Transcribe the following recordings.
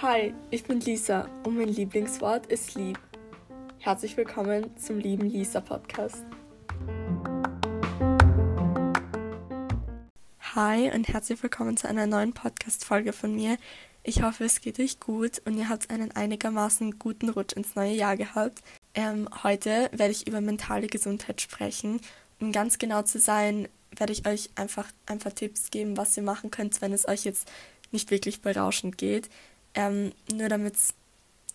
Hi, ich bin Lisa und mein Lieblingswort ist lieb. Herzlich willkommen zum lieben Lisa Podcast. Hi und herzlich willkommen zu einer neuen Podcast-Folge von mir. Ich hoffe, es geht euch gut und ihr habt einen einigermaßen guten Rutsch ins neue Jahr gehabt. Ähm, heute werde ich über mentale Gesundheit sprechen. Um ganz genau zu sein, werde ich euch einfach ein paar Tipps geben, was ihr machen könnt, wenn es euch jetzt nicht wirklich berauschend geht. Ähm, nur damit es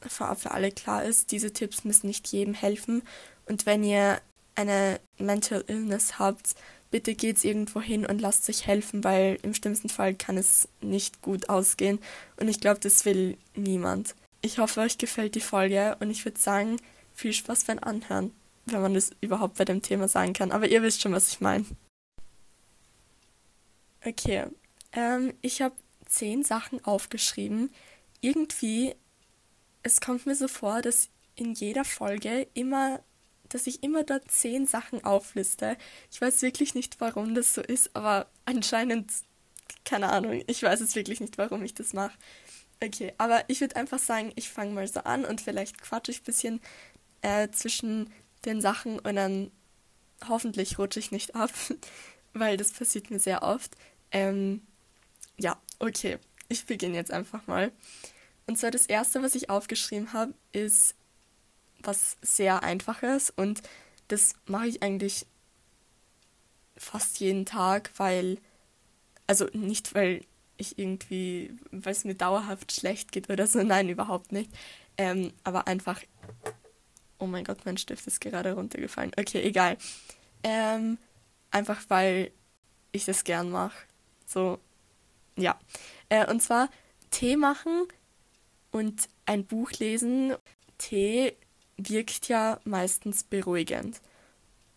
vorab für alle klar ist, diese Tipps müssen nicht jedem helfen. Und wenn ihr eine Mental Illness habt, bitte geht's irgendwo hin und lasst euch helfen, weil im schlimmsten Fall kann es nicht gut ausgehen. Und ich glaube, das will niemand. Ich hoffe, euch gefällt die Folge und ich würde sagen, viel Spaß beim Anhören, wenn man das überhaupt bei dem Thema sagen kann. Aber ihr wisst schon, was ich meine. Okay, ähm, ich habe zehn Sachen aufgeschrieben, irgendwie, es kommt mir so vor, dass in jeder Folge immer, dass ich immer dort zehn Sachen aufliste. Ich weiß wirklich nicht, warum das so ist, aber anscheinend, keine Ahnung, ich weiß es wirklich nicht, warum ich das mache. Okay, aber ich würde einfach sagen, ich fange mal so an und vielleicht quatsche ich ein bisschen äh, zwischen den Sachen und dann hoffentlich rutsche ich nicht ab, weil das passiert mir sehr oft. Ähm, ja, okay, ich beginne jetzt einfach mal. Und zwar das erste, was ich aufgeschrieben habe, ist was sehr einfaches und das mache ich eigentlich fast jeden Tag, weil, also nicht, weil ich irgendwie, weil es mir dauerhaft schlecht geht oder so, nein, überhaupt nicht. Ähm, aber einfach, oh mein Gott, mein Stift ist gerade runtergefallen. Okay, egal. Ähm, einfach weil ich das gern mache. So, ja. Äh, und zwar Tee machen und ein Buch lesen. Tee wirkt ja meistens beruhigend.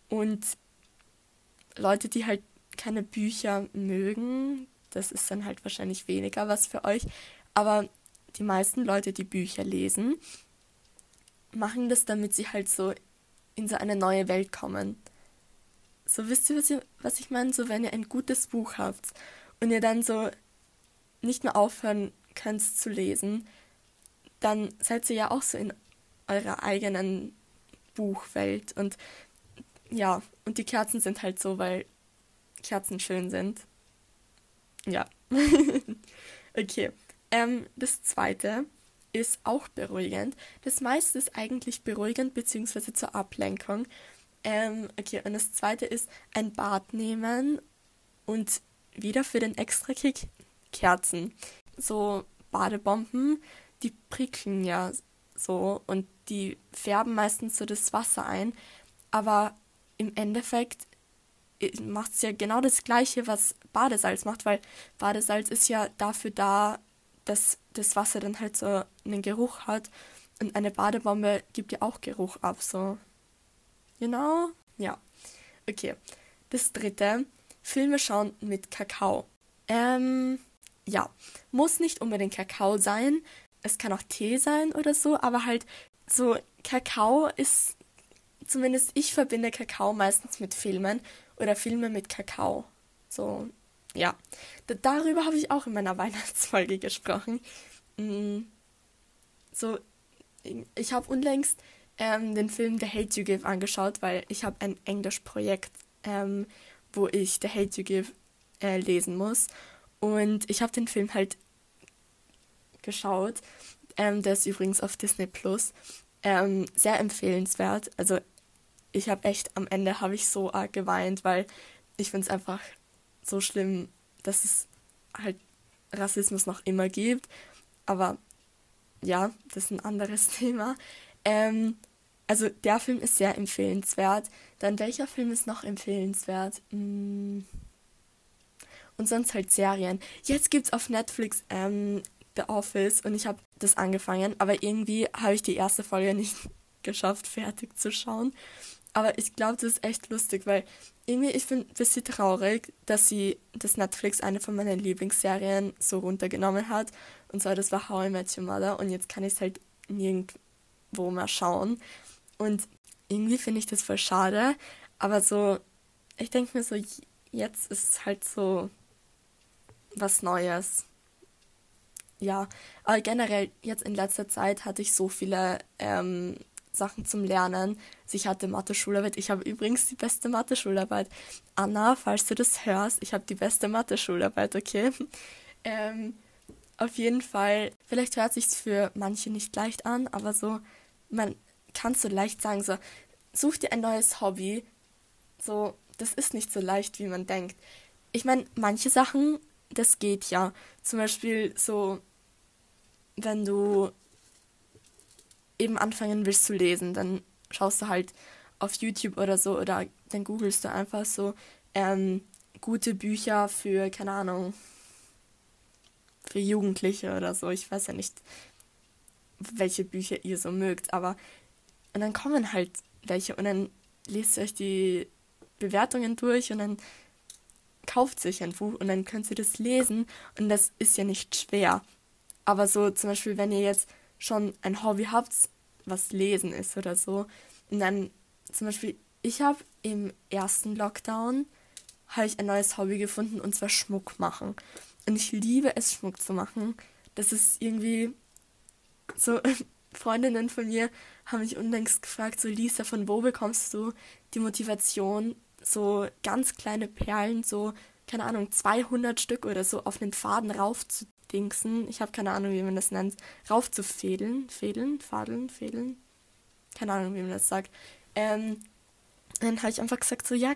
Und Leute, die halt keine Bücher mögen, das ist dann halt wahrscheinlich weniger was für euch. Aber die meisten Leute, die Bücher lesen, machen das, damit sie halt so in so eine neue Welt kommen. So wisst ihr, was, ihr, was ich meine? So, wenn ihr ein gutes Buch habt und ihr dann so nicht mehr aufhören könnt zu lesen, dann seid ihr ja auch so in eurer eigenen Buchwelt. Und ja, und die Kerzen sind halt so, weil Kerzen schön sind. Ja. okay. Ähm, das zweite ist auch beruhigend. Das meiste ist eigentlich beruhigend bzw. zur Ablenkung. Ähm, okay, und das zweite ist ein Bad nehmen und wieder für den Extra-Kick Kerzen. So Badebomben, die prickeln ja so und die färben meistens so das Wasser ein. Aber im Endeffekt äh, macht es ja genau das gleiche, was Badesalz macht, weil Badesalz ist ja dafür da, dass das Wasser dann halt so einen Geruch hat. Und eine Badebombe gibt ja auch Geruch ab, so. You know? Ja. Okay. Das dritte, Filme schauen mit Kakao. Ähm, ja, muss nicht unbedingt Kakao sein. Es kann auch Tee sein oder so, aber halt so Kakao ist, zumindest ich verbinde Kakao meistens mit Filmen oder Filme mit Kakao. So, ja. Darüber habe ich auch in meiner Weihnachtsfolge gesprochen. Mm, so, ich habe unlängst ähm, den Film The Hate You Give angeschaut, weil ich habe ein Englischprojekt, ähm, wo ich The Hate You Give äh, lesen muss. Und ich habe den Film halt geschaut. Ähm, der ist übrigens auf Disney Plus. Ähm, sehr empfehlenswert. Also ich habe echt am Ende habe ich so arg geweint, weil ich finde es einfach so schlimm, dass es halt Rassismus noch immer gibt. Aber ja, das ist ein anderes Thema. Ähm, also der Film ist sehr empfehlenswert. Dann welcher Film ist noch empfehlenswert? Hm. Und sonst halt Serien. Jetzt gibt's auf Netflix ähm, The Office und ich habe das angefangen, aber irgendwie habe ich die erste Folge nicht geschafft, fertig zu schauen. Aber ich glaube, das ist echt lustig, weil irgendwie ich bin ein bisschen traurig, dass sie das Netflix eine von meinen Lieblingsserien so runtergenommen hat. Und zwar das war How I Met Your Mother und jetzt kann ich es halt nirgendwo mehr schauen. Und irgendwie finde ich das voll schade. Aber so, ich denke mir so, jetzt ist halt so was Neues. Ja, aber generell jetzt in letzter Zeit hatte ich so viele ähm, Sachen zum Lernen. Also ich hatte Mathe-Schularbeit. Ich habe übrigens die beste Mathe-Schularbeit. Anna, falls du das hörst, ich habe die beste Mathe-Schularbeit, okay? Ähm, auf jeden Fall, vielleicht hört sich für manche nicht leicht an, aber so, man kann so leicht sagen, so, such dir ein neues Hobby. So, das ist nicht so leicht, wie man denkt. Ich meine, manche Sachen, das geht ja. Zum Beispiel so, wenn du eben anfangen willst zu lesen, dann schaust du halt auf YouTube oder so oder dann googelst du einfach so ähm, gute Bücher für, keine Ahnung, für Jugendliche oder so. Ich weiß ja nicht, welche Bücher ihr so mögt, aber und dann kommen halt welche und dann lest ihr euch die Bewertungen durch und dann kauft sich ein Buch und dann könnt ihr das lesen und das ist ja nicht schwer. Aber so zum Beispiel, wenn ihr jetzt schon ein Hobby habt, was Lesen ist oder so, und dann zum Beispiel, ich habe im ersten Lockdown habe ich ein neues Hobby gefunden und zwar Schmuck machen. Und ich liebe es, Schmuck zu machen. Das ist irgendwie so. Freundinnen von mir haben mich unlängst gefragt, so Lisa, von wo bekommst du die Motivation, so ganz kleine Perlen, so, keine Ahnung, 200 Stück oder so auf den Faden raufzudingsen. Ich habe keine Ahnung, wie man das nennt. Raufzufädeln. Fädeln? Fadeln? Fädeln? Keine Ahnung, wie man das sagt. Ähm, dann habe ich einfach gesagt, so, ja,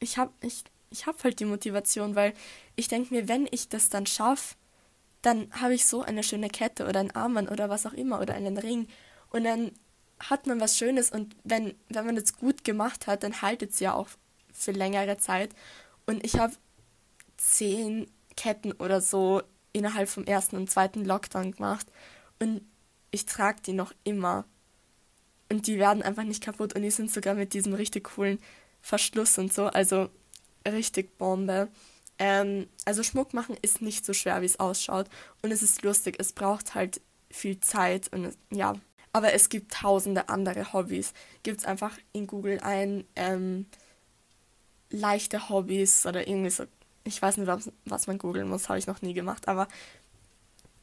ich habe ich, ich hab halt die Motivation, weil ich denke mir, wenn ich das dann schaffe, dann habe ich so eine schöne Kette oder ein Armband oder was auch immer oder einen Ring und dann hat man was Schönes und wenn, wenn man das gut gemacht hat, dann haltet es ja auch für längere Zeit. Und ich habe zehn Ketten oder so innerhalb vom ersten und zweiten Lockdown gemacht. Und ich trage die noch immer. Und die werden einfach nicht kaputt. Und die sind sogar mit diesem richtig coolen Verschluss und so. Also richtig Bombe. Ähm, also Schmuck machen ist nicht so schwer, wie es ausschaut. Und es ist lustig. Es braucht halt viel Zeit. Und ja. Aber es gibt tausende andere Hobbys. Gibt es einfach in Google ein. Ähm, leichte Hobbys oder irgendwie so. Ich weiß nicht, was, was man googeln muss, habe ich noch nie gemacht, aber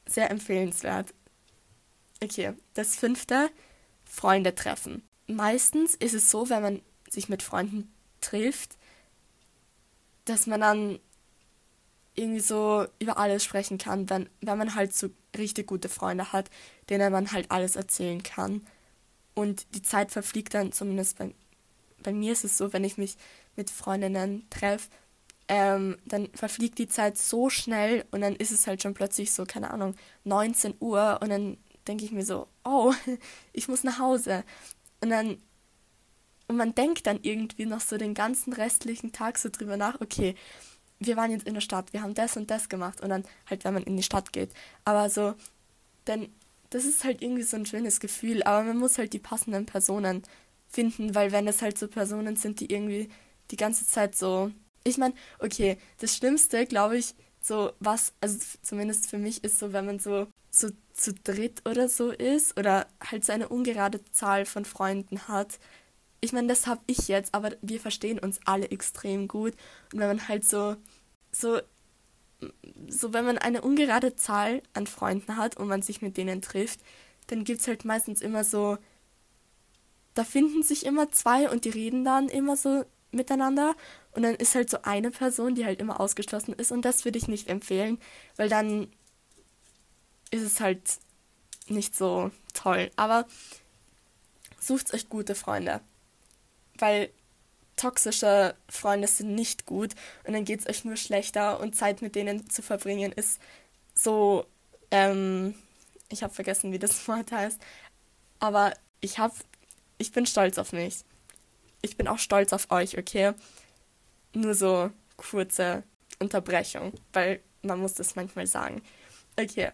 sehr empfehlenswert. Okay, das fünfte, Freunde treffen. Meistens ist es so, wenn man sich mit Freunden trifft, dass man dann irgendwie so über alles sprechen kann, wenn, wenn man halt so richtig gute Freunde hat, denen man halt alles erzählen kann. Und die Zeit verfliegt dann, zumindest bei, bei mir ist es so, wenn ich mich mit Freundinnen treffe, ähm, dann verfliegt die Zeit so schnell und dann ist es halt schon plötzlich so, keine Ahnung, 19 Uhr und dann denke ich mir so, oh, ich muss nach Hause. Und dann, und man denkt dann irgendwie noch so den ganzen restlichen Tag so drüber nach, okay, wir waren jetzt in der Stadt, wir haben das und das gemacht und dann halt, wenn man in die Stadt geht. Aber so, denn das ist halt irgendwie so ein schönes Gefühl, aber man muss halt die passenden Personen finden, weil wenn es halt so Personen sind, die irgendwie die ganze Zeit so. Ich meine, okay, das Schlimmste, glaube ich, so was, also zumindest für mich ist so, wenn man so, so zu dritt oder so ist oder halt so eine ungerade Zahl von Freunden hat. Ich meine, das habe ich jetzt, aber wir verstehen uns alle extrem gut. Und wenn man halt so, so, so, wenn man eine ungerade Zahl an Freunden hat und man sich mit denen trifft, dann gibt es halt meistens immer so, da finden sich immer zwei und die reden dann immer so miteinander und dann ist halt so eine Person, die halt immer ausgeschlossen ist und das würde ich nicht empfehlen, weil dann ist es halt nicht so toll. Aber sucht euch gute Freunde, weil toxische Freunde sind nicht gut und dann geht es euch nur schlechter und Zeit mit denen zu verbringen ist so, ähm, ich habe vergessen, wie das Wort heißt, aber ich habe, ich bin stolz auf mich ich bin auch stolz auf euch, okay? Nur so kurze Unterbrechung, weil man muss das manchmal sagen. Okay.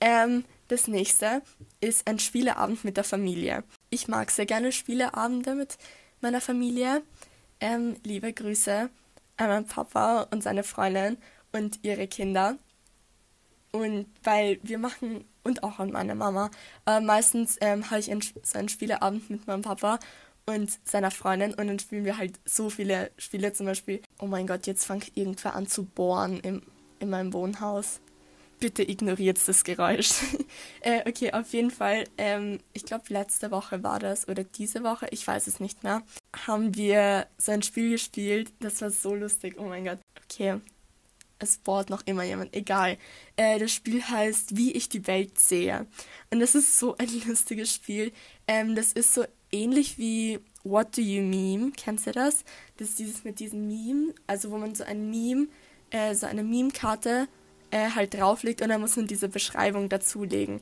Ähm, das nächste ist ein Spieleabend mit der Familie. Ich mag sehr gerne Spieleabende mit meiner Familie. Ähm, liebe Grüße an meinen Papa und seine Freundin und ihre Kinder. Und weil wir machen, und auch an meine Mama, äh, meistens ähm, habe ich einen, so einen Spieleabend mit meinem Papa und seiner Freundin und dann spielen wir halt so viele Spiele, zum Beispiel Oh mein Gott, jetzt fängt irgendwer an zu bohren im, in meinem Wohnhaus. Bitte ignoriert das Geräusch. äh, okay, auf jeden Fall, ähm, ich glaube, letzte Woche war das oder diese Woche, ich weiß es nicht mehr, haben wir so ein Spiel gespielt. Das war so lustig. Oh mein Gott. Okay, es bohrt noch immer jemand, egal. Äh, das Spiel heißt Wie ich die Welt sehe. Und das ist so ein lustiges Spiel. Ähm, das ist so ähnlich wie What Do You Meme. Kennst du das? Das ist dieses mit diesem Meme, also wo man so ein Meme, äh, so eine Meme-Karte äh, halt drauflegt und dann muss man diese Beschreibung dazulegen.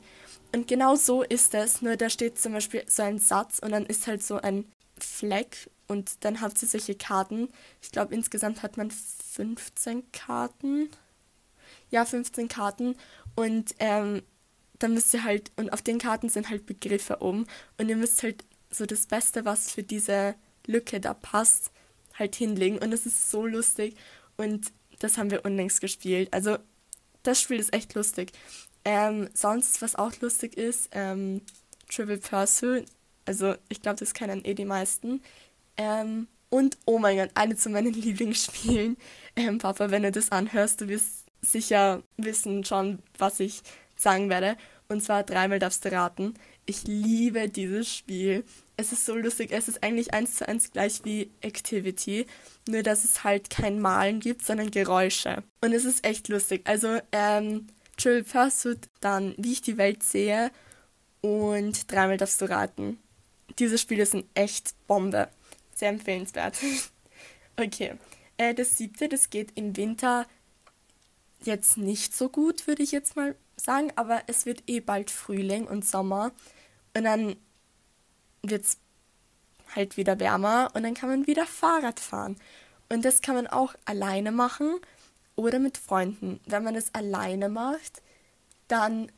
Und genau so ist es, nur da steht zum Beispiel so ein Satz und dann ist halt so ein Fleck und dann habt ihr solche Karten. Ich glaube, insgesamt hat man 15 Karten. Ja, 15 Karten. Und ähm, dann müsst ihr halt, und auf den Karten sind halt Begriffe oben. Und ihr müsst halt so das Beste, was für diese Lücke da passt, halt hinlegen. Und es ist so lustig. Und das haben wir unlängst gespielt. Also, das Spiel ist echt lustig. Ähm, sonst, was auch lustig ist, ähm, Trivial Pursuit. Also, ich glaube, das kennen eh die meisten. Ähm, und, oh mein Gott, eine zu meinen Lieblingsspielen. Ähm, Papa, wenn du das anhörst, du wirst sicher wissen schon, was ich sagen werde. Und zwar dreimal darfst du raten. Ich liebe dieses Spiel. Es ist so lustig. Es ist eigentlich eins zu eins gleich wie Activity. Nur, dass es halt kein Malen gibt, sondern Geräusche. Und es ist echt lustig. Also, ähm, Trill Pursuit, dann Wie ich die Welt sehe und dreimal darfst du raten. Diese Spiele sind echt Bombe. Sehr empfehlenswert. okay. Äh, das siebte, das geht im Winter jetzt nicht so gut, würde ich jetzt mal sagen, aber es wird eh bald Frühling und Sommer und dann wird es halt wieder wärmer und dann kann man wieder Fahrrad fahren. Und das kann man auch alleine machen oder mit Freunden. Wenn man es alleine macht, dann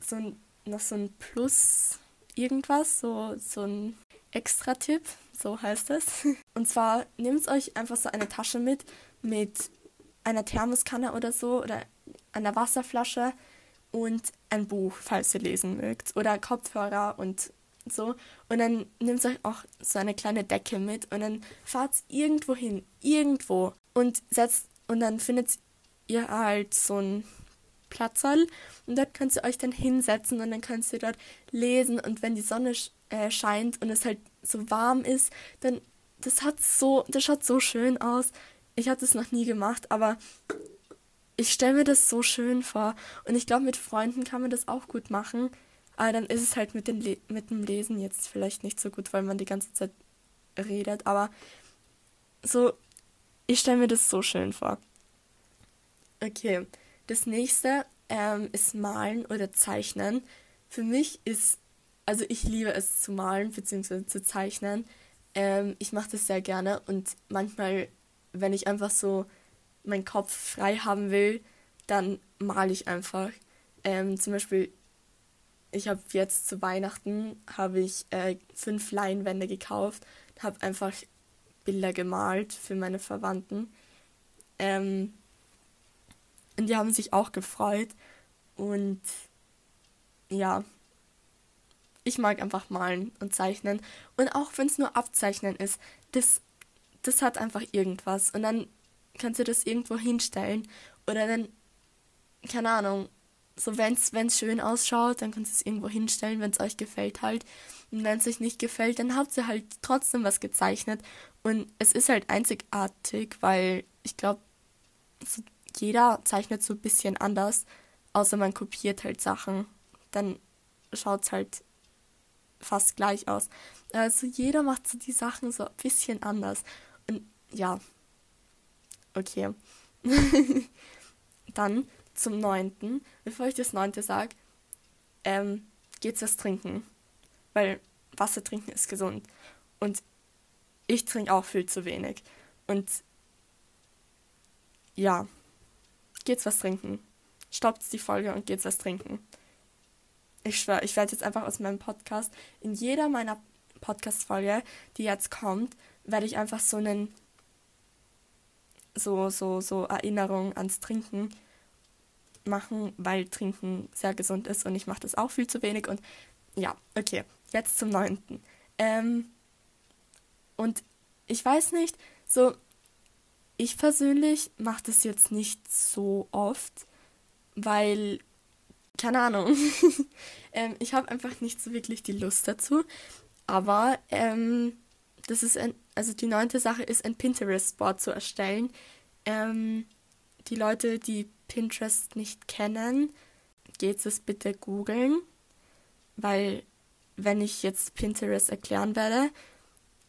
so ein, noch so ein Plus irgendwas, so, so ein Extra-Tipp, so heißt es. Und zwar nehmt euch einfach so eine Tasche mit, mit einer Thermoskanne oder so oder einer Wasserflasche und ein Buch, falls ihr lesen mögt. Oder Kopfhörer und so. Und dann nehmt euch auch so eine kleine Decke mit und dann fahrt irgendwo hin, irgendwo und setzt und dann findet ihr halt so ein Platzerl und dort könnt ihr euch dann hinsetzen und dann könnt ihr dort lesen und wenn die Sonne äh, scheint und es halt so warm ist, dann das hat so, das schaut so schön aus. Ich hatte es noch nie gemacht, aber ich stelle mir das so schön vor. Und ich glaube, mit Freunden kann man das auch gut machen. Aber dann ist es halt mit, den Le mit dem Lesen jetzt vielleicht nicht so gut, weil man die ganze Zeit redet. Aber so, ich stelle mir das so schön vor. Okay, das nächste ähm, ist Malen oder Zeichnen. Für mich ist also ich liebe es zu malen bzw. zu zeichnen. Ähm, ich mache das sehr gerne und manchmal, wenn ich einfach so meinen Kopf frei haben will, dann male ich einfach. Ähm, zum Beispiel, ich habe jetzt zu Weihnachten habe ich äh, fünf Leinwände gekauft, habe einfach Bilder gemalt für meine Verwandten. Ähm, und die haben sich auch gefreut und ja, ich mag einfach malen und zeichnen. Und auch wenn es nur abzeichnen ist, das, das hat einfach irgendwas. Und dann kannst du das irgendwo hinstellen. Oder dann, keine Ahnung, so wenn es schön ausschaut, dann kannst du es irgendwo hinstellen, wenn es euch gefällt halt. Und wenn es euch nicht gefällt, dann habt ihr halt trotzdem was gezeichnet. Und es ist halt einzigartig, weil ich glaube, so jeder zeichnet so ein bisschen anders, außer man kopiert halt Sachen. Dann schaut es halt fast gleich aus. Also jeder macht so die Sachen so ein bisschen anders. Und ja, okay. Dann zum neunten, bevor ich das neunte sage, ähm, geht's was trinken. Weil Wasser trinken ist gesund. Und ich trinke auch viel zu wenig. Und ja, geht's was trinken. Stoppt die Folge und geht's was trinken ich schwöre, ich werde jetzt einfach aus meinem Podcast, in jeder meiner Podcast-Folge, die jetzt kommt, werde ich einfach so einen, so, so, so Erinnerung ans Trinken machen, weil Trinken sehr gesund ist und ich mache das auch viel zu wenig und ja, okay, jetzt zum neunten. Ähm, und ich weiß nicht, so, ich persönlich mache das jetzt nicht so oft, weil, keine Ahnung, ähm, ich habe einfach nicht so wirklich die Lust dazu. Aber ähm, das ist ein, also die neunte Sache ist, ein Pinterest-Board zu erstellen. Ähm, die Leute, die Pinterest nicht kennen, geht es bitte googeln, weil wenn ich jetzt Pinterest erklären werde,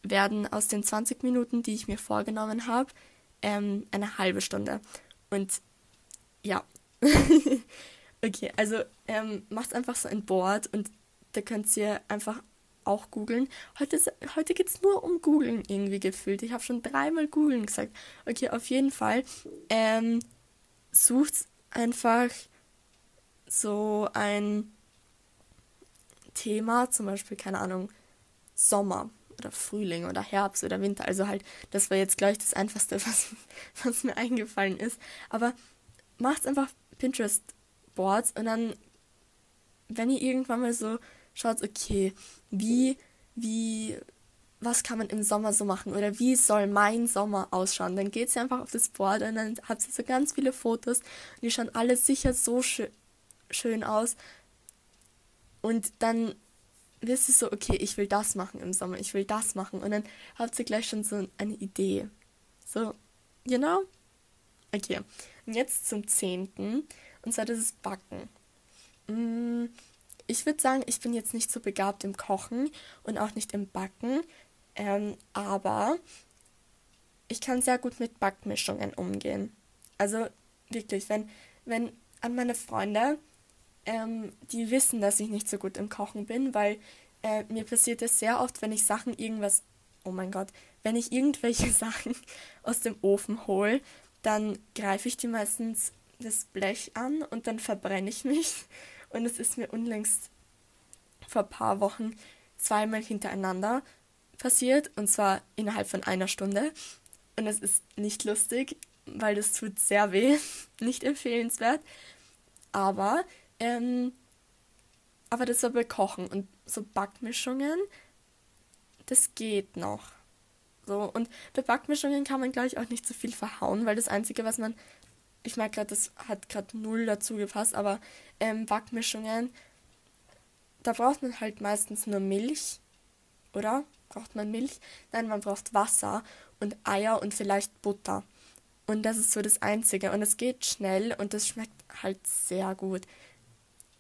werden aus den 20 Minuten, die ich mir vorgenommen habe, ähm, eine halbe Stunde. Und ja. okay, also ähm, macht einfach so ein Board und da könnt ihr einfach auch googeln. Heute, heute geht es nur um Googeln irgendwie gefühlt. Ich habe schon dreimal googeln gesagt. Okay, auf jeden Fall. Ähm, sucht einfach so ein Thema, zum Beispiel, keine Ahnung, Sommer oder Frühling oder Herbst oder Winter. Also halt, das war jetzt gleich das Einfachste, was, was mir eingefallen ist. Aber macht einfach Pinterest-Boards und dann, wenn ihr irgendwann mal so schaut, okay, wie, wie, was kann man im Sommer so machen oder wie soll mein Sommer ausschauen, dann geht sie einfach auf das Board und dann hat sie so ganz viele Fotos und die schauen alle sicher so schön, schön aus. Und dann wisst ihr so, okay, ich will das machen im Sommer, ich will das machen. Und dann habt ihr gleich schon so eine Idee. So, you know? Okay, und jetzt zum zehnten. Und zwar das ist Backen. Mm, ich würde sagen, ich bin jetzt nicht so begabt im Kochen und auch nicht im Backen. Ähm, aber ich kann sehr gut mit Backmischungen umgehen. Also wirklich, wenn, wenn an meine Freunde ähm, die wissen, dass ich nicht so gut im Kochen bin, weil äh, mir passiert es sehr oft, wenn ich Sachen irgendwas, oh mein Gott, wenn ich irgendwelche Sachen aus dem Ofen hole, dann greife ich die meistens das Blech an und dann verbrenne ich mich. Und es ist mir unlängst vor ein paar Wochen zweimal hintereinander passiert und zwar innerhalb von einer Stunde. Und es ist nicht lustig, weil das tut sehr weh, nicht empfehlenswert. Aber ähm, aber das war bei Kochen und so Backmischungen, das geht noch. So, und bei Backmischungen kann man, glaube ich, auch nicht so viel verhauen, weil das Einzige, was man. Ich merke gerade, das hat gerade null dazu gepasst, aber ähm, Backmischungen, da braucht man halt meistens nur Milch, oder? Braucht man Milch? Nein, man braucht Wasser und Eier und vielleicht Butter. Und das ist so das Einzige. Und es geht schnell und es schmeckt halt sehr gut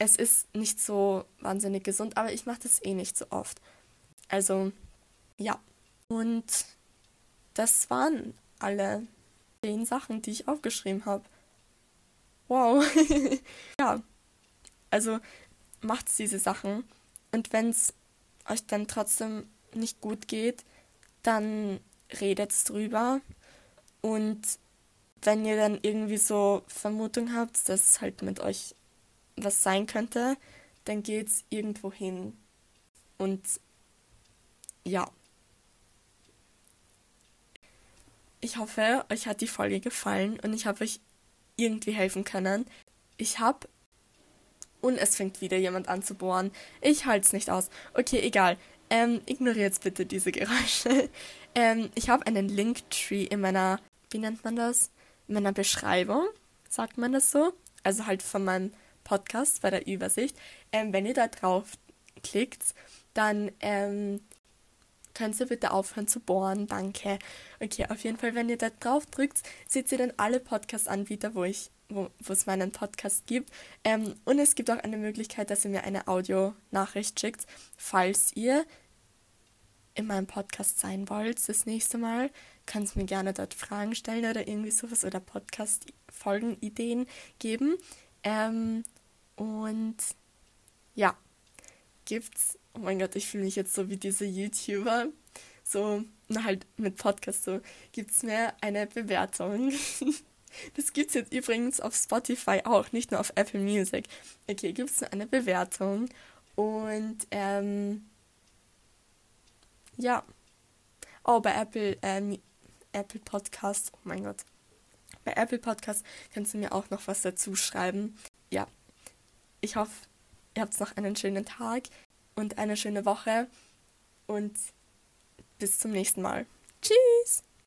es ist nicht so wahnsinnig gesund, aber ich mache das eh nicht so oft. Also, ja. Und das waren alle zehn Sachen, die ich aufgeschrieben habe. Wow. ja. Also macht diese Sachen. Und wenn es euch dann trotzdem nicht gut geht, dann redet drüber. Und wenn ihr dann irgendwie so Vermutung habt, dass halt mit euch was sein könnte, dann geht's irgendwo hin. Und ja. Ich hoffe, euch hat die Folge gefallen und ich habe euch irgendwie helfen können. Ich habe und es fängt wieder jemand an zu bohren. Ich halte es nicht aus. Okay, egal. Ähm, ignoriert bitte diese Geräusche. ähm, ich habe einen Linktree in meiner, wie nennt man das? In meiner Beschreibung, sagt man das so? Also halt von meinem Podcast bei der Übersicht. Ähm, wenn ihr da drauf klickt, dann ähm, könnt ihr bitte aufhören zu bohren. Danke. Okay, auf jeden Fall, wenn ihr da drauf drückt, seht ihr dann alle Podcast-Anbieter, wo ich wo es meinen Podcast gibt. Ähm, und es gibt auch eine Möglichkeit, dass ihr mir eine Audio-Nachricht schickt, falls ihr in meinem Podcast sein wollt. Das nächste Mal ihr mir gerne dort Fragen stellen oder irgendwie sowas oder Podcast-Folgen-Ideen geben. Ähm, und ja, gibt's, oh mein Gott, ich fühle mich jetzt so wie diese YouTuber, so, na halt mit Podcast so, gibt's mir eine Bewertung. Das gibt's jetzt übrigens auf Spotify auch, nicht nur auf Apple Music. Okay, gibt's mir eine Bewertung und ähm, ja. Oh, bei Apple, ähm, Apple Podcast, oh mein Gott. Bei Apple Podcast kannst du mir auch noch was dazu schreiben. Ja, ich hoffe, ihr habt noch einen schönen Tag und eine schöne Woche und bis zum nächsten Mal. Tschüss!